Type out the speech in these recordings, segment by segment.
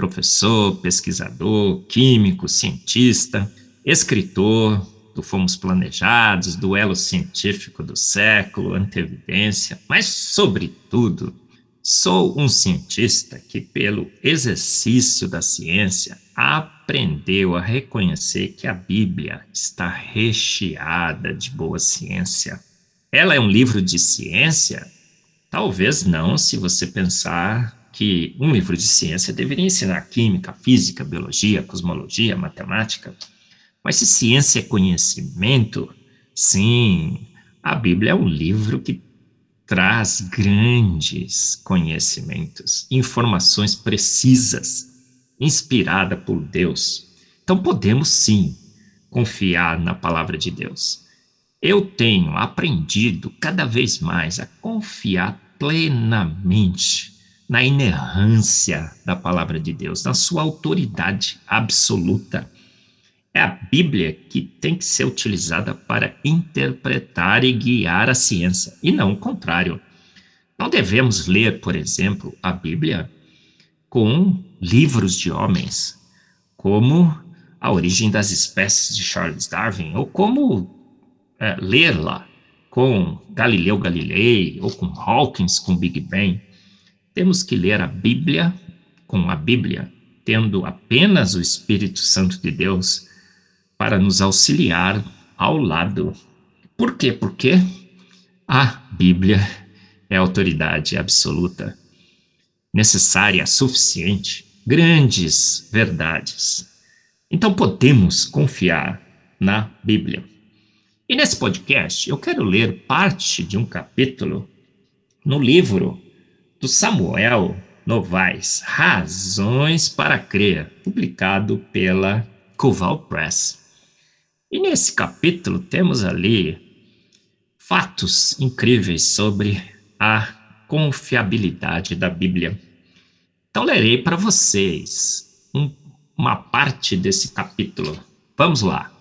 professor, pesquisador, químico, cientista, escritor do Fomos Planejados, duelo científico do século, antevidência, mas, sobretudo, sou um cientista que, pelo exercício da ciência, aprendeu a reconhecer que a Bíblia está recheada de boa ciência. Ela é um livro de ciência? Talvez não, se você pensar que um livro de ciência deveria ensinar química, física, biologia, cosmologia, matemática. Mas se ciência é conhecimento, sim, a Bíblia é um livro que traz grandes conhecimentos, informações precisas, inspirada por Deus. Então podemos sim confiar na palavra de Deus. Eu tenho aprendido cada vez mais a confiar plenamente na inerrância da palavra de Deus, na sua autoridade absoluta. É a Bíblia que tem que ser utilizada para interpretar e guiar a ciência, e não o contrário. Não devemos ler, por exemplo, a Bíblia com livros de homens, como A Origem das Espécies de Charles Darwin, ou como é, lê-la com Galileu Galilei, ou com Hawkins com Big Bang. Temos que ler a Bíblia com a Bíblia, tendo apenas o Espírito Santo de Deus para nos auxiliar ao lado. Por quê? Porque a Bíblia é autoridade absoluta, necessária, suficiente, grandes verdades. Então podemos confiar na Bíblia. E nesse podcast eu quero ler parte de um capítulo no livro do Samuel Novaes, Razões para Crer, publicado pela Coval Press. E nesse capítulo temos ali fatos incríveis sobre a confiabilidade da Bíblia. Então lerei para vocês um, uma parte desse capítulo. Vamos lá.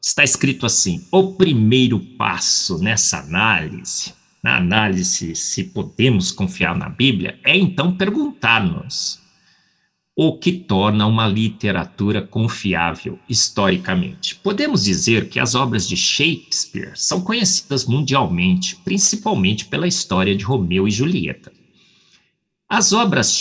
Está escrito assim: o primeiro passo nessa análise na análise se podemos confiar na Bíblia, é então perguntar-nos o que torna uma literatura confiável historicamente. Podemos dizer que as obras de Shakespeare são conhecidas mundialmente, principalmente pela história de Romeu e Julieta. As obras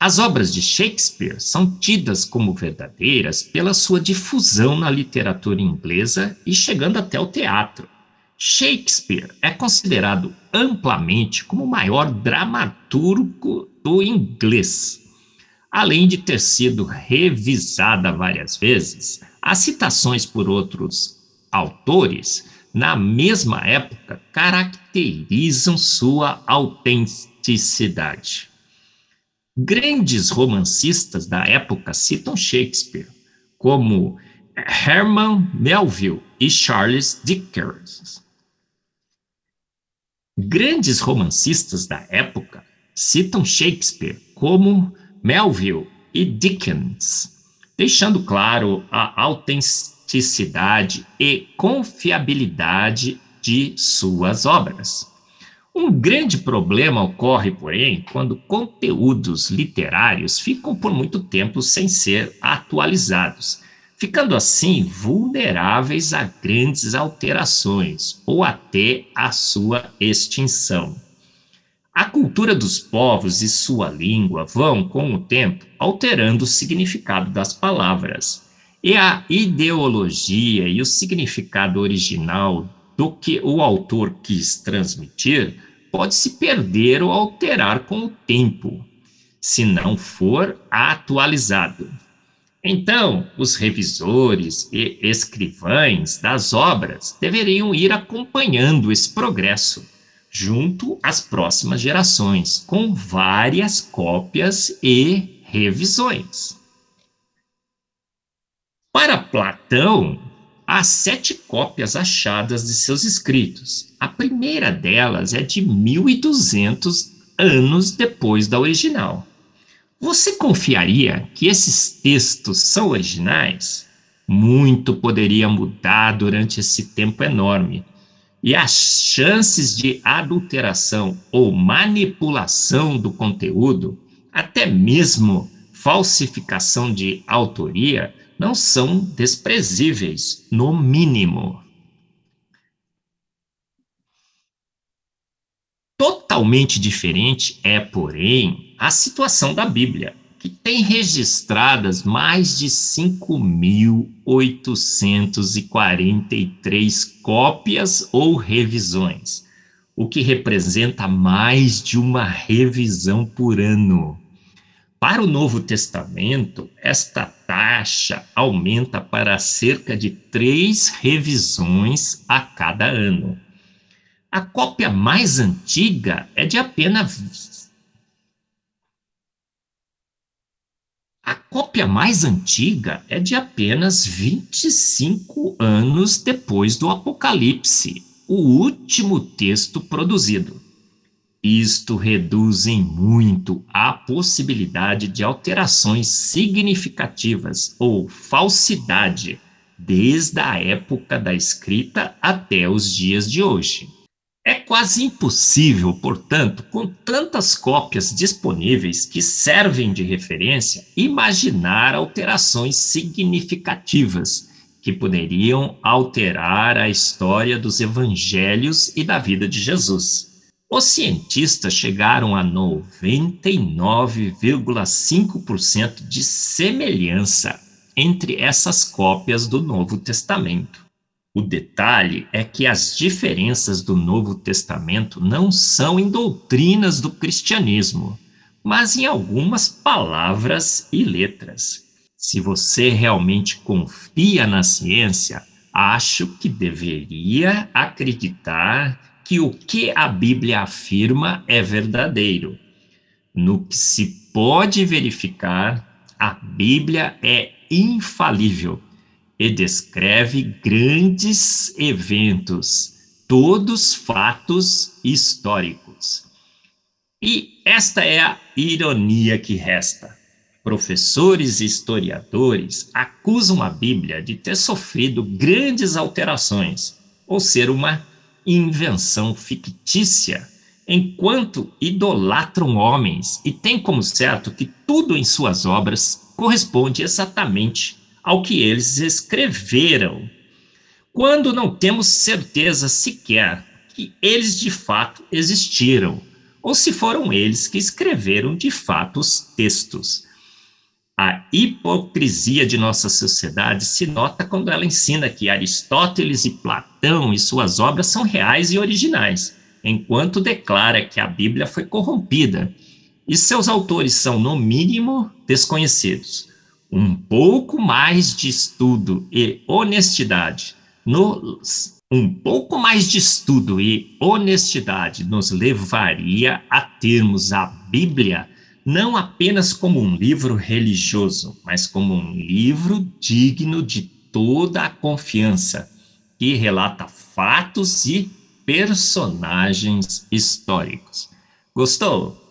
As obras de Shakespeare são tidas como verdadeiras pela sua difusão na literatura inglesa e chegando até o teatro. Shakespeare é considerado amplamente como o maior dramaturgo do inglês. Além de ter sido revisada várias vezes, as citações por outros autores na mesma época caracterizam sua autenticidade. Grandes romancistas da época citam Shakespeare, como Herman Melville e Charles Dickens. Grandes romancistas da época citam Shakespeare como Melville e Dickens, deixando claro a autenticidade e confiabilidade de suas obras. Um grande problema ocorre, porém, quando conteúdos literários ficam por muito tempo sem ser atualizados, ficando assim vulneráveis a grandes alterações ou até a sua extinção. A cultura dos povos e sua língua vão, com o tempo, alterando o significado das palavras. E a ideologia e o significado original do que o autor quis transmitir pode se perder ou alterar com o tempo, se não for atualizado. Então, os revisores e escrivães das obras deveriam ir acompanhando esse progresso junto às próximas gerações, com várias cópias e revisões. Para Platão, há sete cópias achadas de seus escritos. A primeira delas é de 1200 anos depois da original. Você confiaria que esses textos são originais? Muito poderia mudar durante esse tempo enorme, e as chances de adulteração ou manipulação do conteúdo, até mesmo falsificação de autoria, não são desprezíveis, no mínimo. Totalmente diferente é, porém, a situação da Bíblia, que tem registradas mais de 5.843 cópias ou revisões, o que representa mais de uma revisão por ano. Para o Novo Testamento, esta taxa aumenta para cerca de três revisões a cada ano. A cópia mais antiga é de apenas. A cópia mais antiga é de apenas 25 anos depois do Apocalipse, o último texto produzido. Isto reduz em muito a possibilidade de alterações significativas ou falsidade desde a época da escrita até os dias de hoje. É quase impossível, portanto, com tantas cópias disponíveis que servem de referência, imaginar alterações significativas que poderiam alterar a história dos evangelhos e da vida de Jesus. Os cientistas chegaram a 99,5% de semelhança entre essas cópias do Novo Testamento. O detalhe é que as diferenças do Novo Testamento não são em doutrinas do cristianismo, mas em algumas palavras e letras. Se você realmente confia na ciência, acho que deveria acreditar que o que a Bíblia afirma é verdadeiro. No que se pode verificar, a Bíblia é infalível e descreve grandes eventos, todos fatos históricos. E esta é a ironia que resta. Professores e historiadores acusam a Bíblia de ter sofrido grandes alterações, ou ser uma invenção fictícia, enquanto idolatram homens e têm como certo que tudo em suas obras corresponde exatamente ao que eles escreveram, quando não temos certeza sequer que eles de fato existiram, ou se foram eles que escreveram de fato os textos. A hipocrisia de nossa sociedade se nota quando ela ensina que Aristóteles e Platão e suas obras são reais e originais, enquanto declara que a Bíblia foi corrompida e seus autores são, no mínimo, desconhecidos. Um pouco mais de estudo e honestidade nos um pouco mais de estudo e honestidade nos levaria a termos a Bíblia não apenas como um livro religioso, mas como um livro digno de toda a confiança, que relata fatos e personagens históricos. Gostou?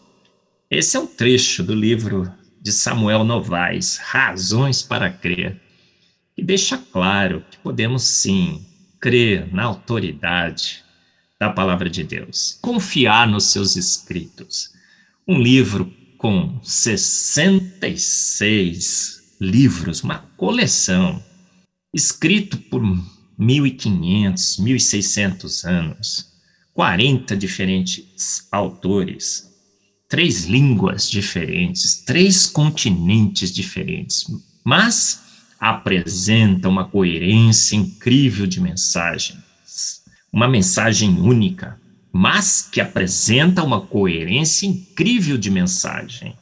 Esse é um trecho do livro de Samuel Novaes, Razões para Crer, que deixa claro que podemos sim crer na autoridade da palavra de Deus, confiar nos seus escritos. Um livro com 66 livros, uma coleção, escrito por 1.500, 1.600 anos, 40 diferentes autores, três línguas diferentes, três continentes diferentes, mas apresenta uma coerência incrível de mensagens, uma mensagem única, mas que apresenta uma coerência incrível de mensagem,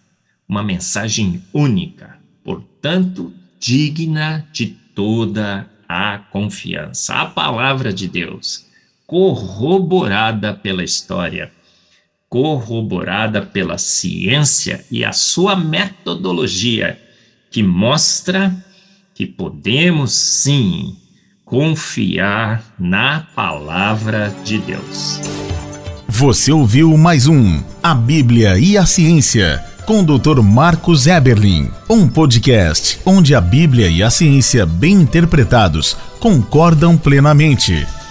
uma mensagem única, portanto, digna de toda a confiança. A palavra de Deus, corroborada pela história, corroborada pela ciência e a sua metodologia, que mostra que podemos sim confiar na palavra de Deus. Você ouviu mais um A Bíblia e a Ciência com o Dr. Marcos Eberlin, um podcast onde a Bíblia e a ciência bem interpretados concordam plenamente.